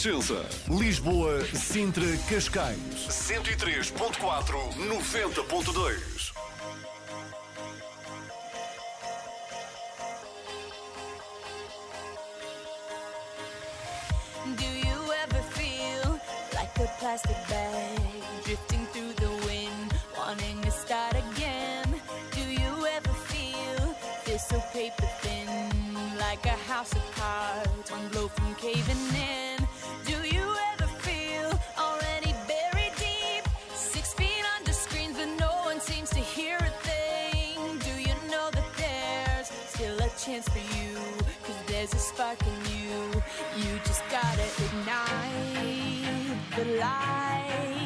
Renascença. Lisboa, Sintra, Cascais. 103.4, 90.2. Do you ever feel like a plastic bag drifting through the wind, wanting to start again? Do you ever feel this so paper thin, like a house of cards, one blow from caving in? Just gotta ignite the light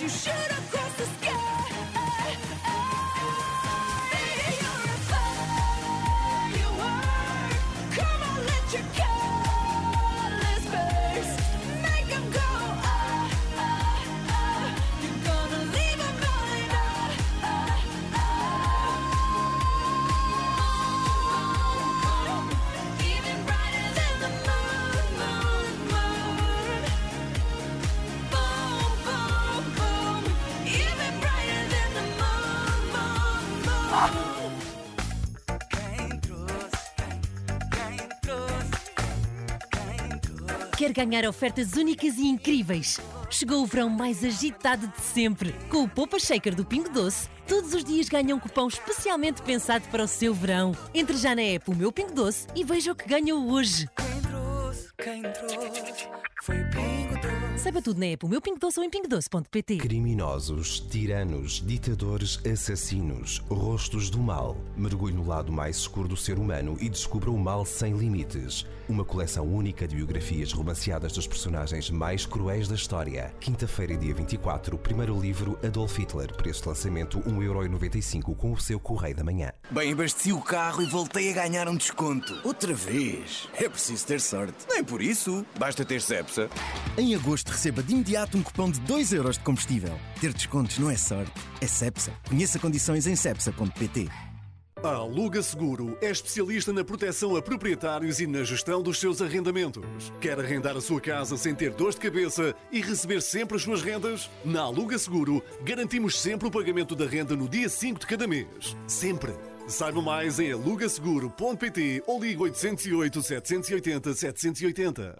you shoot Ganhar ofertas únicas e incríveis? Chegou o verão mais agitado de sempre. Com o Poupa Shaker do Pingo Doce, todos os dias ganha um cupom especialmente pensado para o seu verão. Entre já na app O Meu Pingo Doce e veja o que ganhou hoje. Quem trouxe, quem trouxe, foi Pingo Doce. Saiba tudo na app O Meu Pingo Doce ou em pingodoce.pt. Criminosos, tiranos, ditadores, assassinos, rostos do mal. Mergulhe no lado mais escuro do ser humano e descubra o mal sem limites. Uma coleção única de biografias romanceadas dos personagens mais cruéis da história. Quinta-feira, dia 24, o primeiro livro Adolf Hitler. Preço de lançamento 1,95€ com o seu Correio da Manhã. Bem, abasteci o carro e voltei a ganhar um desconto. Outra vez. É preciso ter sorte. Nem por isso. Basta ter Cepsa. Em agosto receba de imediato um cupom de 2 euros de combustível. Ter descontos não é sorte, é Cepsa. Conheça condições em cepsa.pt. A Aluga Seguro é especialista na proteção a proprietários e na gestão dos seus arrendamentos. Quer arrendar a sua casa sem ter dor de cabeça e receber sempre as suas rendas? Na Aluga Seguro, garantimos sempre o pagamento da renda no dia 5 de cada mês. Sempre. Saiba mais em alugaseguro.pt ou ligue 808 780 780.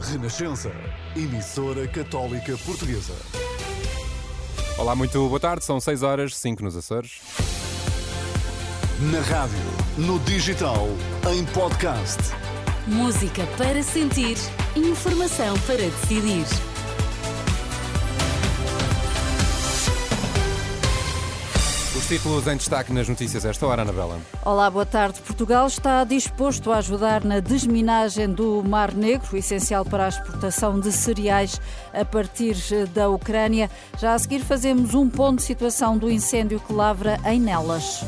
Renascença, emissora católica portuguesa. Olá, muito boa tarde. São 6 horas, 5 nos Açores. Na rádio, no digital, em podcast. Música para sentir, informação para decidir. Os títulos em destaque nas notícias esta hora, Anabela. Olá, boa tarde. Portugal está disposto a ajudar na desminagem do Mar Negro, essencial para a exportação de cereais a partir da Ucrânia. Já a seguir fazemos um ponto de situação do incêndio que lavra em Nelas.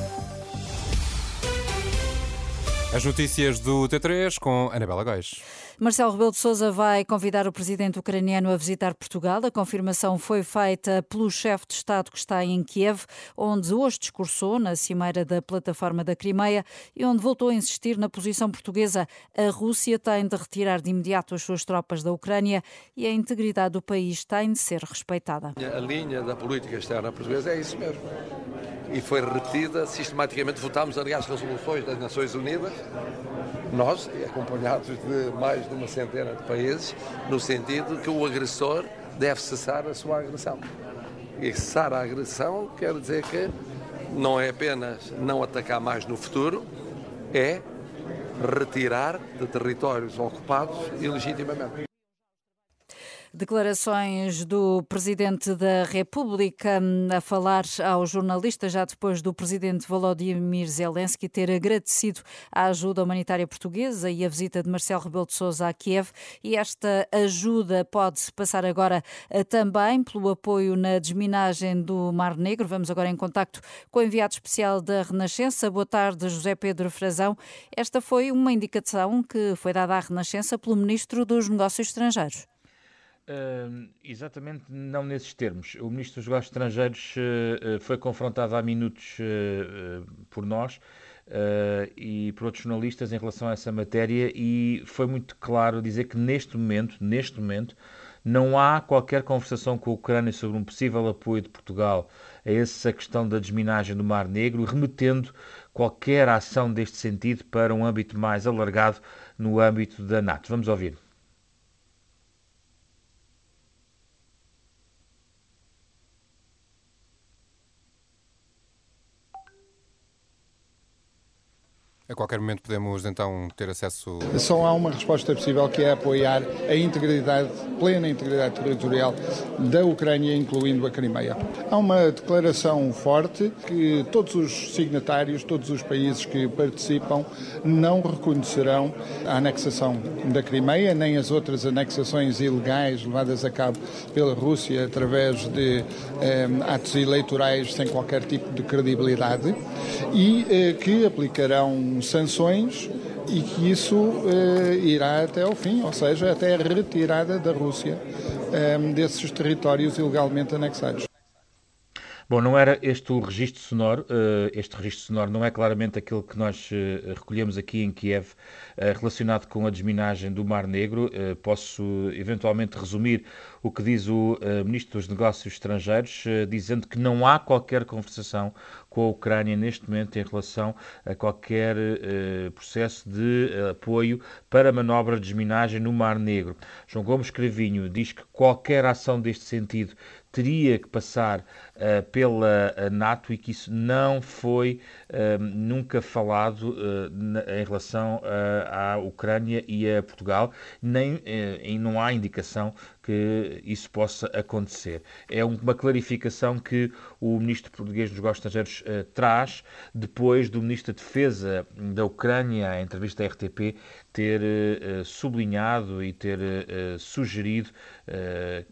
As notícias do T3 com Anabela Góis. Marcelo Rebelo de Sousa vai convidar o presidente ucraniano a visitar Portugal. A confirmação foi feita pelo chefe de Estado que está em Kiev, onde hoje discursou na cimeira da plataforma da Crimeia e onde voltou a insistir na posição portuguesa. A Rússia tem de retirar de imediato as suas tropas da Ucrânia e a integridade do país tem de ser respeitada. A linha da política externa portuguesa é isso mesmo. E foi repetida sistematicamente. Votámos, aliás, resoluções das Nações Unidas nós, acompanhados de mais de uma centena de países, no sentido que o agressor deve cessar a sua agressão. E cessar a agressão quer dizer que não é apenas não atacar mais no futuro, é retirar de territórios ocupados ilegitimamente. Declarações do Presidente da República hum, a falar aos jornalistas já depois do Presidente Volodymyr Zelensky ter agradecido a ajuda humanitária portuguesa e a visita de Marcelo Rebelo de Sousa a Kiev e esta ajuda pode passar agora eh, também pelo apoio na desminagem do Mar Negro. Vamos agora em contacto com o enviado especial da Renascença. Boa tarde, José Pedro Frazão. Esta foi uma indicação que foi dada à Renascença pelo Ministro dos Negócios Estrangeiros. Uh, exatamente não nesses termos. O Ministro dos Negócios Estrangeiros uh, foi confrontado há minutos uh, por nós e por outros jornalistas em relação a essa matéria e foi muito claro dizer que neste momento, neste momento, não há qualquer conversação com a Ucrânia sobre um possível apoio de Portugal a essa questão da desminagem do Mar Negro, remetendo qualquer ação deste sentido para um âmbito mais alargado no âmbito da NATO. Vamos ouvir. A qualquer momento podemos então ter acesso. Só há uma resposta possível que é apoiar a integridade, plena integridade territorial da Ucrânia, incluindo a Crimeia. Há uma declaração forte que todos os signatários, todos os países que participam, não reconhecerão a anexação da Crimeia, nem as outras anexações ilegais levadas a cabo pela Rússia através de eh, atos eleitorais sem qualquer tipo de credibilidade e eh, que aplicarão sanções e que isso eh, irá até ao fim, ou seja, até a retirada da Rússia eh, desses territórios ilegalmente anexados. Bom, não era este o registro sonoro, este registro sonoro não é claramente aquele que nós recolhemos aqui em Kiev relacionado com a desminagem do Mar Negro. Posso eventualmente resumir o que diz o Ministro dos Negócios Estrangeiros, dizendo que não há qualquer conversação com a Ucrânia neste momento em relação a qualquer processo de apoio para manobra de desminagem no Mar Negro. João Gomes Cravinho diz que qualquer ação deste sentido teria que passar uh, pela NATO e que isso não foi nunca falado em relação à Ucrânia e a Portugal, nem e não há indicação que isso possa acontecer. É uma clarificação que o ministro português dos Negócios Estrangeiros uh, traz depois do ministro da Defesa da Ucrânia, em entrevista à RTP, ter uh, sublinhado e ter uh, sugerido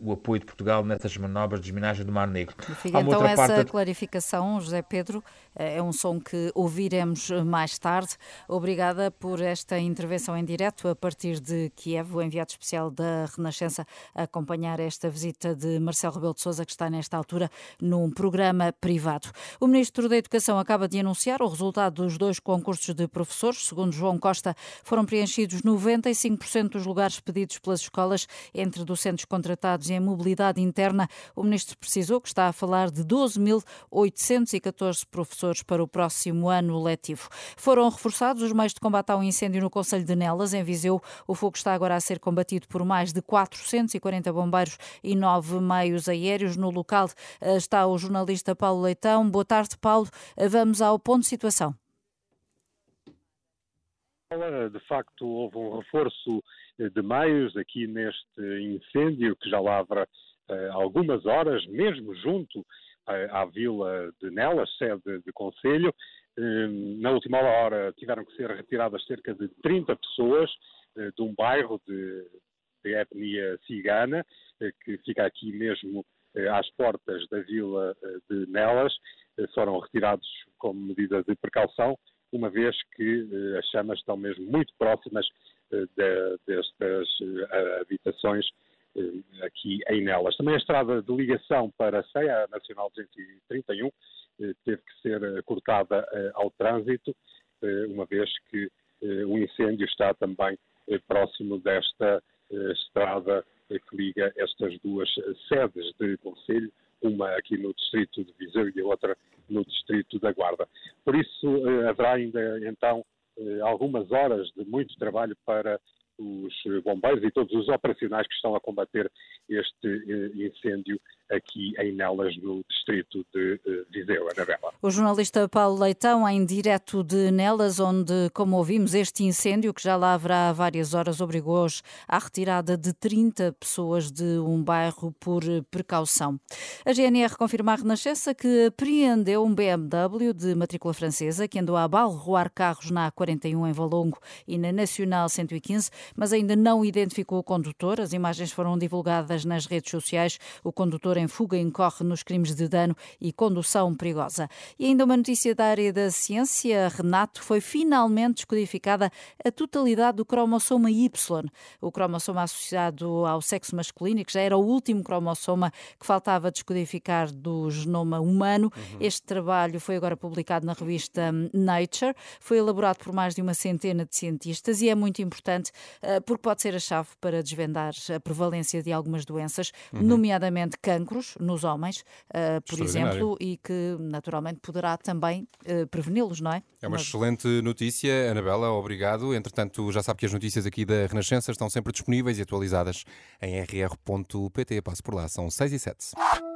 o apoio de Portugal nessas manobras de desminagem do Mar Negro. Fica então essa parte... clarificação, José Pedro, é um som que ouviremos mais tarde. Obrigada por esta intervenção em direto a partir de Kiev, o enviado especial da Renascença a acompanhar esta visita de Marcelo Rebelo de Sousa, que está nesta altura num programa privado. O Ministro da Educação acaba de anunciar o resultado dos dois concursos de professores. Segundo João Costa, foram preenchidos 95% dos lugares pedidos pelas escolas entre docentes contratados e em mobilidade interna. O Ministro precisou que está a falar de 12.814 professores para o próximo ano letivo. Foram reforçados os meios de combate ao incêndio no Conselho de Nelas, em Viseu. O fogo está agora a ser combatido por mais de 440 bombeiros e nove meios aéreos. No local eh, está o jornalista Paulo Leitão. Boa tarde, Paulo. Eh, Vamos ao ponto de situação. De facto, houve um reforço eh, de meios aqui neste incêndio que já lavra algumas horas, mesmo junto à vila de Nelas, sede de Conselho. Eh, na última hora tiveram que ser retiradas cerca de 30 pessoas eh, de um bairro de, de etnia cigana, eh, que fica aqui mesmo às portas da vila de Nelas. Foram retirados como medida de precaução uma vez que eh, as chamas estão mesmo muito próximas eh, de, destas eh, habitações aqui em Nelas. Também a estrada de ligação para a Ceia Nacional 231 teve que ser cortada ao trânsito, uma vez que o incêndio está também próximo desta estrada que liga estas duas sedes de Conselho, uma aqui no distrito de Viseu e a outra no distrito da Guarda. Por isso, eh, haverá ainda então eh, algumas horas de muito trabalho para os bombeiros e todos os operacionais que estão a combater este eh, incêndio aqui em Nelas, no distrito de Viseu, Anabela. O jornalista Paulo Leitão, em direto de Nelas, onde, como ouvimos, este incêndio, que já lá haverá várias horas, obrigou hoje à retirada de 30 pessoas de um bairro por precaução. A GNR confirma à Renascença que apreendeu um BMW de matrícula francesa que andou a balroar carros na A41 em Valongo e na Nacional 115, mas ainda não identificou o condutor. As imagens foram divulgadas nas redes sociais. O condutor em fuga incorre nos crimes de dano e condução perigosa. E ainda uma notícia da área da ciência. Renato foi finalmente descodificada a totalidade do cromossoma Y, o cromossoma associado ao sexo masculino, que já era o último cromossoma que faltava descodificar do genoma humano. Uhum. Este trabalho foi agora publicado na revista Nature, foi elaborado por mais de uma centena de cientistas e é muito importante eh, porque pode ser a chave para desvendar a prevalência de algumas doenças, uhum. nomeadamente cancros nos homens, uh, por exemplo, e que naturalmente poderá também uh, preveni-los, não é? É uma Mas... excelente notícia, Anabela, obrigado. Entretanto, já sabe que as notícias aqui da Renascença estão sempre disponíveis e atualizadas em rr.pt. Passo por lá, são 6 e 7.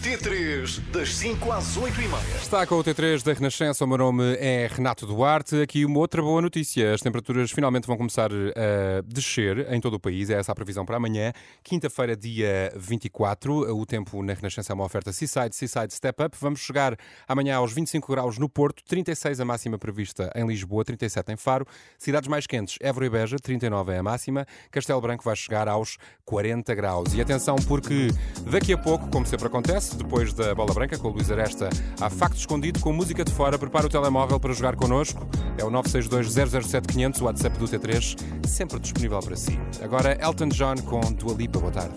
T3, das 5 às 8 e meia. Está com o T3 da Renascença, o meu nome é Renato Duarte. Aqui uma outra boa notícia: as temperaturas finalmente vão começar a descer em todo o país. É essa a previsão para amanhã, quinta-feira, dia 24. O tempo na Renascença é uma oferta Seaside, Seaside Step Up. Vamos chegar amanhã aos 25 graus no Porto, 36 a máxima prevista em Lisboa, 37 em Faro. Cidades mais quentes, Évora e Beja, 39 é a máxima. Castelo Branco vai chegar aos 40 graus. E atenção, porque daqui a pouco, como sempre acontece, depois da Bola Branca com o Luís Aresta, há facto escondido com música de fora. Prepara o telemóvel para jogar connosco. É o 962-007-500, o WhatsApp do T3, sempre disponível para si. Agora Elton John com Dua Lipa. Boa tarde.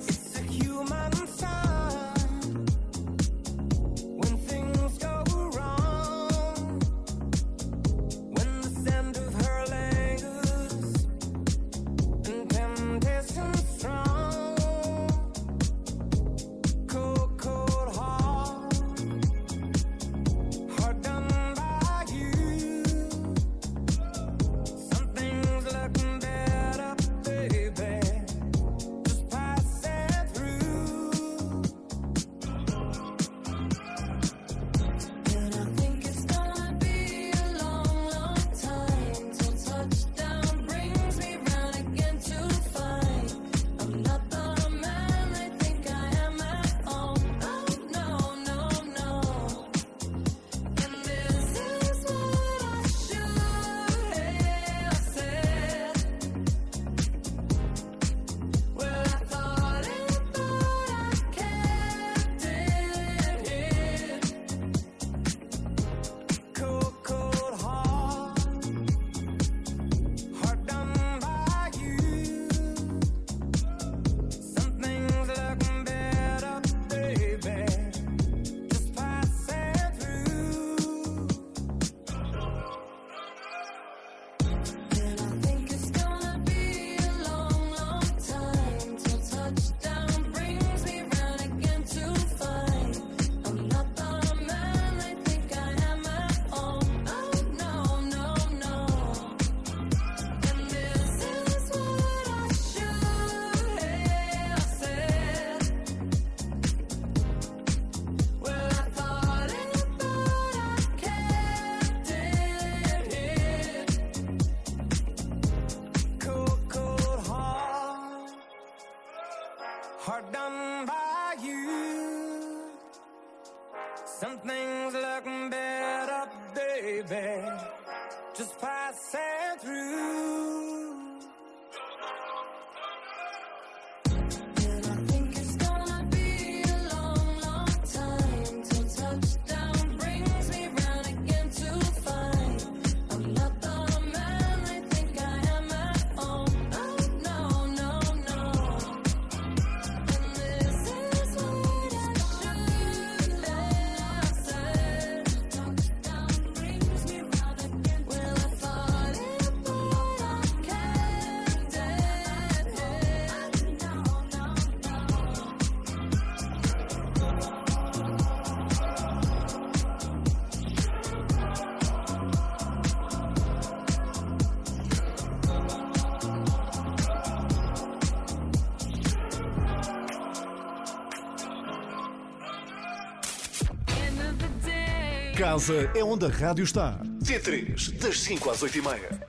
Casa é onde a rádio está. T3, das 5 às 8 e meia.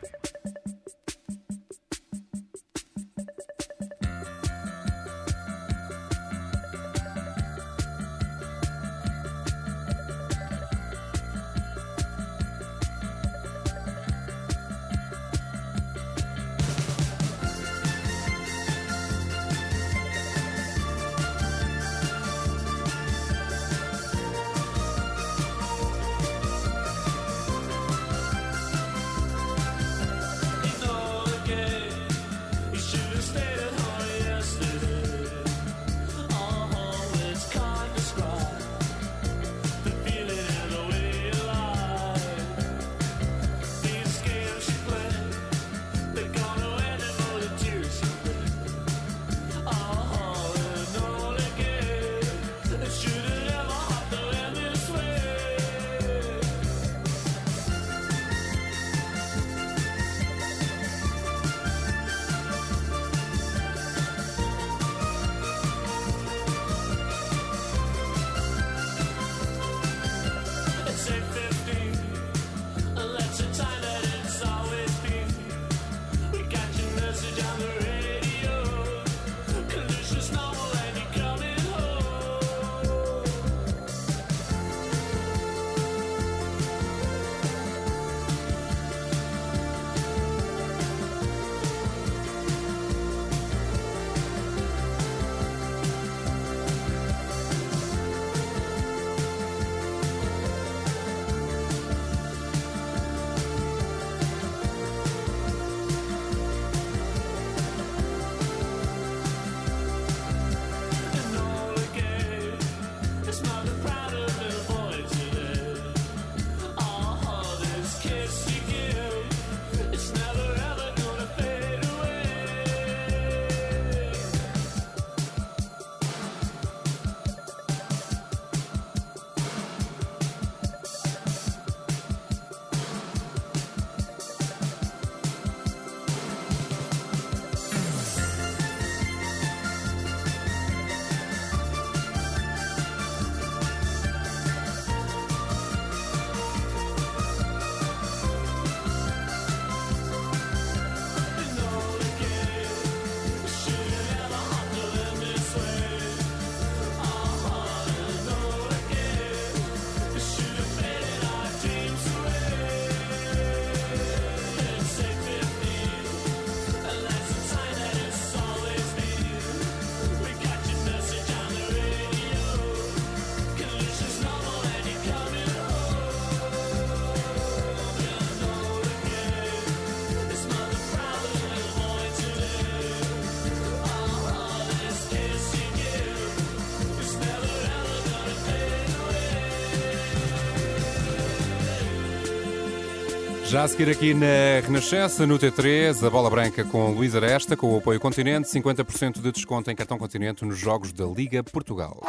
Já a seguir aqui na Renascença, no T3, a bola branca com Luís Aresta, com o apoio Continente, 50% de desconto em cartão Continente nos jogos da Liga Portugal.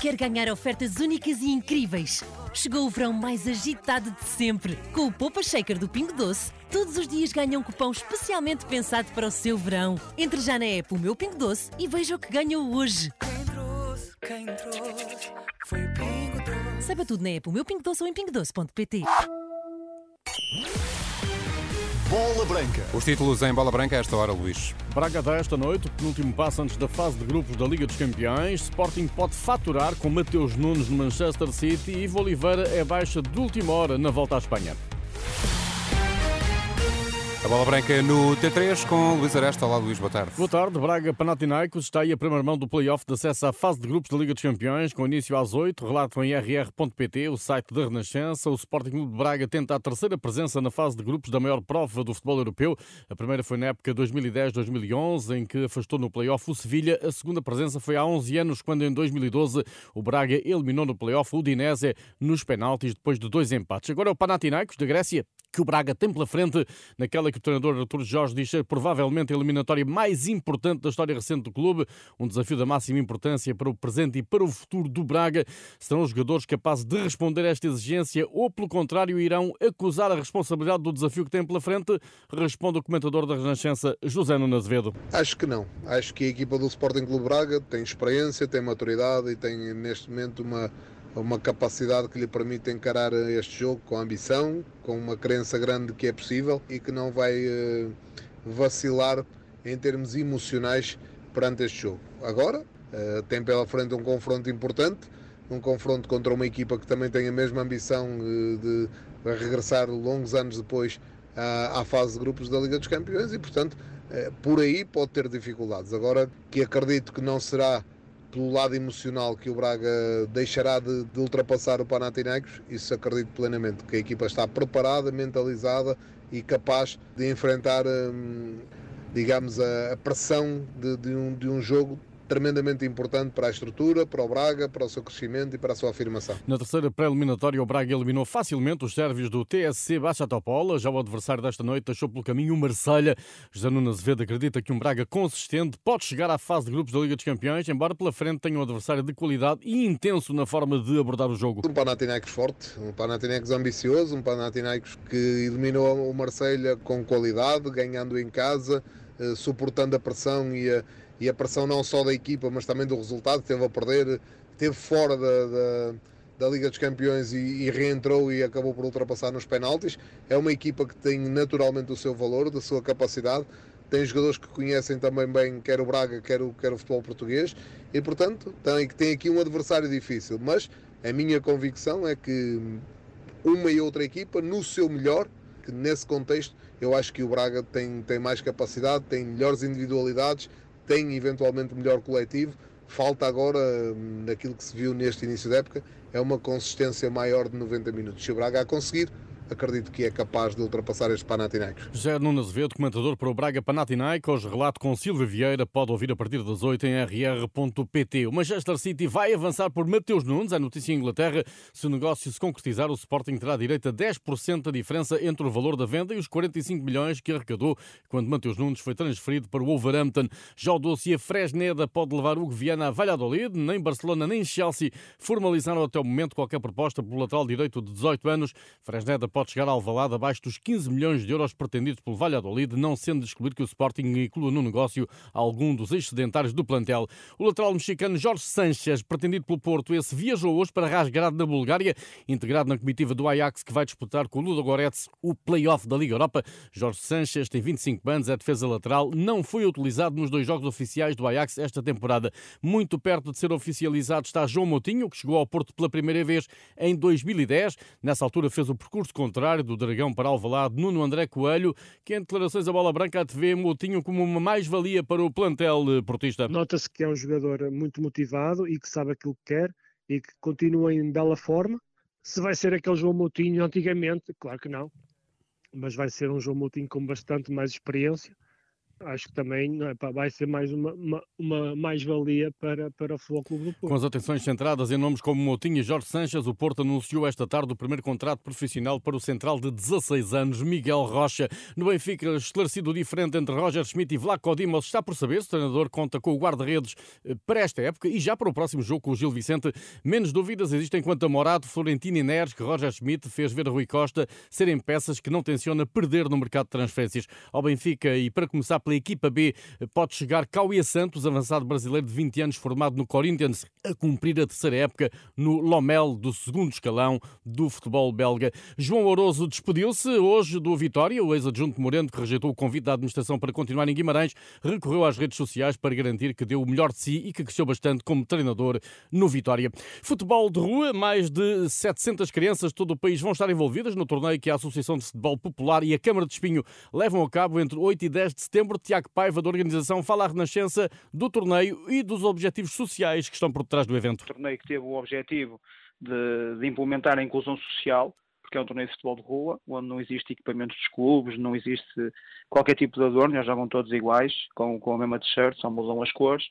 Quer ganhar ofertas únicas e incríveis? Chegou o verão mais agitado de sempre. Com o Poupa Shaker do Pingo Doce, todos os dias ganha um cupom especialmente pensado para o seu verão. Entre já na app O Meu Pingo Doce e veja o que ganhou hoje. Quem trouxe, foi o Pingo Doce. Saiba tudo na app O Meu Pingo Doce ou em pingodoce.pt. Bola Branca. Os títulos em bola branca a esta hora, Luís. Braga dá esta noite, o penúltimo passo antes da fase de grupos da Liga dos Campeões. Sporting pode faturar com Mateus Nunes no Manchester City e Ivo Oliveira é baixa de última hora na volta à Espanha. A bola branca no T3 com Luís Aresta. Olá, Luís, boa tarde. Boa tarde, Braga Panathinaikos está aí a primeira mão do play-off de acesso à fase de grupos da Liga dos Campeões, com início às 8, relato em rr.pt, o site da Renascença. O Sporting Clube de Braga tenta a terceira presença na fase de grupos da maior prova do futebol europeu. A primeira foi na época 2010-2011, em que afastou no play-off o Sevilha. A segunda presença foi há 11 anos, quando em 2012 o Braga eliminou no play-off o Udinese nos penaltis, depois de dois empates. Agora é o Panathinaikos da Grécia, que o Braga tem pela frente, naquela que o treinador Artur Jorge diz ser provavelmente a eliminatória mais importante da história recente do clube, um desafio da máxima importância para o presente e para o futuro do Braga. Serão os jogadores capazes de responder a esta exigência ou, pelo contrário, irão acusar a responsabilidade do desafio que têm pela frente? Responde o comentador da Renascença, José Nuno Azevedo. Acho que não. Acho que a equipa do Sporting Clube Braga tem experiência, tem maturidade e tem neste momento uma uma capacidade que lhe permite encarar este jogo com ambição, com uma crença grande que é possível e que não vai uh, vacilar em termos emocionais perante este jogo. Agora, uh, tem pela frente um confronto importante, um confronto contra uma equipa que também tem a mesma ambição de, regressar longos anos depois à fase de grupos da Liga dos Campeões e, portanto, por aí pode ter dificuldades. Agora, que acredito que não será pelo lado emocional que o Braga deixará de, de ultrapassar o Panathinaikos, isso acredito plenamente, que a equipa está preparada, mentalizada e capaz de enfrentar, hum, digamos, a, a pressão de, de, um, de um jogo tremendamente importante para a estrutura, para o Braga, para o seu crescimento e para a sua afirmação. Na terceira pré-eliminatória, o Braga eliminou facilmente os sérvios do TSC Baixa Topola. Já o adversário desta noite deixou pelo caminho o Marselha. José Nuno Azevedo acredita que um Braga consistente pode chegar à fase de grupos da Liga dos Campeões, embora pela frente tenha um adversário de qualidade e intenso na forma de abordar o jogo. Um Panathinaikos forte, um Panathinaikos ambicioso, um Panathinaikos que eliminou o Marselha com qualidade, ganhando em casa, eh, suportando a pressão e a e a pressão não só da equipa, mas também do resultado, teve a perder, teve fora da, da, da Liga dos Campeões e, e, reentrou e acabou por ultrapassar nos penaltis. É uma equipa que tem naturalmente o seu valor, da sua capacidade, tem jogadores que conhecem também bem quer o Braga, quer o, quer o futebol português e, portanto, tem, tem aqui um adversário difícil. Mas a minha convicção é que uma e outra equipa, no seu melhor, que nesse contexto, eu acho que o Braga tem, tem mais capacidade, tem melhores individualidades, tem eventualmente melhor coletivo. Falta agora, naquilo que se viu neste início da época, é uma consistência maior de 90 minutos. Se o Braga a conseguir, acredito que é capaz de ultrapassar este Panathinaikos. José Nuno Azevedo, comentador para o Braga Panathinaikos, relato com Silvia Vieira, pode ouvir a partir das 8 em rr.pt. O Manchester City vai avançar por Mateus Nunes, é notícia em Inglaterra. Se o negócio se concretizar, o Sporting terá direito a 10% da diferença entre o valor da venda e os 45 milhões que arrecadou quando Mateus Nunes foi transferido para o Wolverhampton. Já o dossiê Fresneda pode levar Hugo Viana a Valladolid, nem Barcelona nem Chelsea formalizaram até o momento qualquer proposta pelo lateral direito de 18 anos. Fresneda pode chegar ao Alvalade abaixo dos 15 milhões de euros pretendidos pelo Valladolid, não sendo excluído que o Sporting inclua no negócio algum dos excedentários do plantel. O lateral mexicano Jorge Sanchez, pretendido pelo Porto, esse viajou hoje para Rasgrad, na Bulgária, integrado na comitiva do Ajax, que vai disputar com o Ludogorets o play-off da Liga Europa. Jorge Sanchez tem 25 anos, é defesa lateral, não foi utilizado nos dois jogos oficiais do Ajax esta temporada. Muito perto de ser oficializado está João Moutinho, que chegou ao Porto pela primeira vez em 2010. Nessa altura fez o percurso contrário do Dragão para Alvalade, Nuno André Coelho, que em declarações à Bola Branca a TV Moutinho como uma mais-valia para o plantel eh, portista. Nota-se que é um jogador muito motivado e que sabe aquilo que quer e que continua em bela forma. Se vai ser aquele João Moutinho antigamente, claro que não, mas vai ser um João Moutinho com bastante mais experiência acho que também é, pá, vai ser mais uma, uma, uma mais-valia para, para o Futebol Clube do Porto. Com as atenções centradas em nomes como Moutinho e Jorge Sanches, o Porto anunciou esta tarde o primeiro contrato profissional para o central de 16 anos, Miguel Rocha. No Benfica, esclarecido o diferente entre Roger Schmidt e Vlaco Dimos, está por saber se o treinador conta com o guarda-redes eh, para esta época e já para o próximo jogo com o Gil Vicente. Menos dúvidas existem quanto a Morato, Florentino e Neres, que Roger Schmidt fez ver a Rui Costa serem peças que não tenciona perder no mercado de transferências. Ao Benfica e para começar pela equipa B pode chegar Cauê Santos, avançado brasileiro de 20 anos, formado no Corinthians, a cumprir a terceira época no Lomel do segundo escalão do futebol belga. João Oroso despediu-se hoje do Vitória. O ex-adjunto Moreno, que rejeitou o convite da administração para continuar em Guimarães, recorreu às redes sociais para garantir que deu o melhor de si e que cresceu bastante como treinador no Vitória. Futebol de rua, mais de 700 crianças de todo o país vão estar envolvidas no torneio que a Associação de Futebol Popular e a Câmara de Espinho levam a cabo entre 8 e 10 de setembro. Tiago Paiva, da organização, fala à Renascença do torneio e dos objetivos sociais que estão por trás do evento. torneio que teve o objetivo de, de implementar a inclusão social, porque é um torneio de futebol de rua, onde não existe equipamentos dos clubes, não existe qualquer tipo de adorno, eles jogam todos iguais, com, com a mesma t-shirt, só mudam as cores,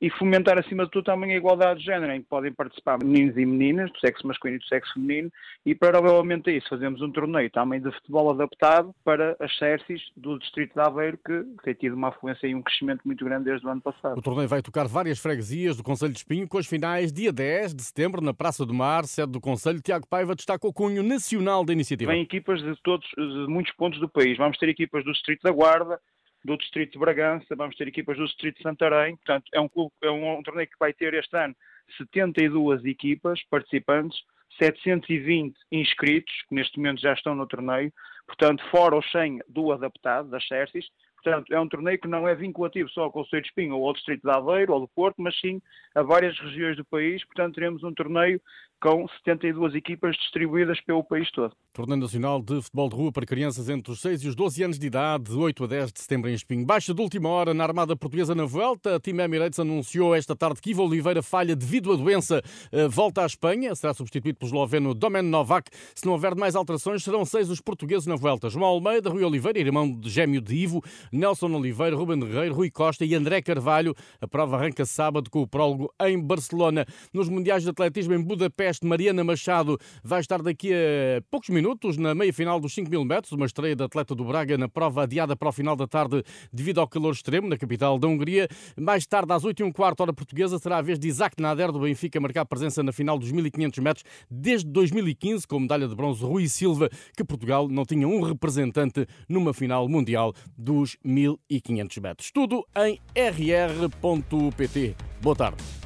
e fomentar acima de tudo também a igualdade de género, em que podem participar meninos e meninas, do sexo masculino e do sexo feminino, e paralelamente a isso fazemos um torneio também de futebol adaptado para as Cercis do Distrito de Aveiro, que tem tido uma afluência e um crescimento muito grande desde o ano passado. O torneio vai tocar várias freguesias do Conselho de Espinho, com as finais dia 10 de setembro na Praça do Mar, sede do Conselho. Tiago Paiva destaca o cunho nacional da iniciativa. Vêm equipas de todos, de muitos pontos do país. Vamos ter equipas do Distrito da Guarda, do Distrito de Bragança, vamos ter equipas do Distrito de Santarém. Portanto, é um, clube, é um, um torneio que vai ter este ano 72 equipas participantes, 720 inscritos, que neste momento já estão no torneio, portanto, fora os 100 do adaptado, das Cercis. Portanto, é um torneio que não é vinculativo só ao Conselho de Espinho ou ao Distrito de Aveiro ou do Porto, mas sim a várias regiões do país. Portanto, teremos um torneio com 72 equipas distribuídas pelo país todo. Torneio Nacional de Futebol de Rua para crianças entre os 6 e os 12 anos de idade, de 8 a 10 de setembro em Espinho. Baixa de última hora na Armada Portuguesa na Vuelta. A Team Emirates anunciou esta tarde que Ivo Oliveira falha devido à doença. Eh, Volta à Espanha, será substituído pelo esloveno Domen Novak. Se não houver mais alterações, serão seis os portugueses na Vuelta. João Almeida, Rui Oliveira, irmão de gêmeo de Ivo, Nelson Oliveira, Ruben Guerreiro, Rui Costa e André Carvalho. A prova arranca sábado com o prólogo em Barcelona. Nos Mundiais de Atletismo em Budapeste, Mariana Machado vai estar daqui a poucos minutos na meia-final dos 5 mil metros, uma estreia da atleta do Braga na prova adiada para o final da tarde devido ao calor extremo na capital da Hungria. Mais tarde, às 8 e um quarto hora portuguesa, será a vez de Isaac Nader do Benfica marcar presença na final dos 1500 metros desde 2015 com medalha de bronze Rui Silva, que Portugal não tinha um representante numa final mundial dos 1500 metros. Tudo em rr.pt. Boa tarde.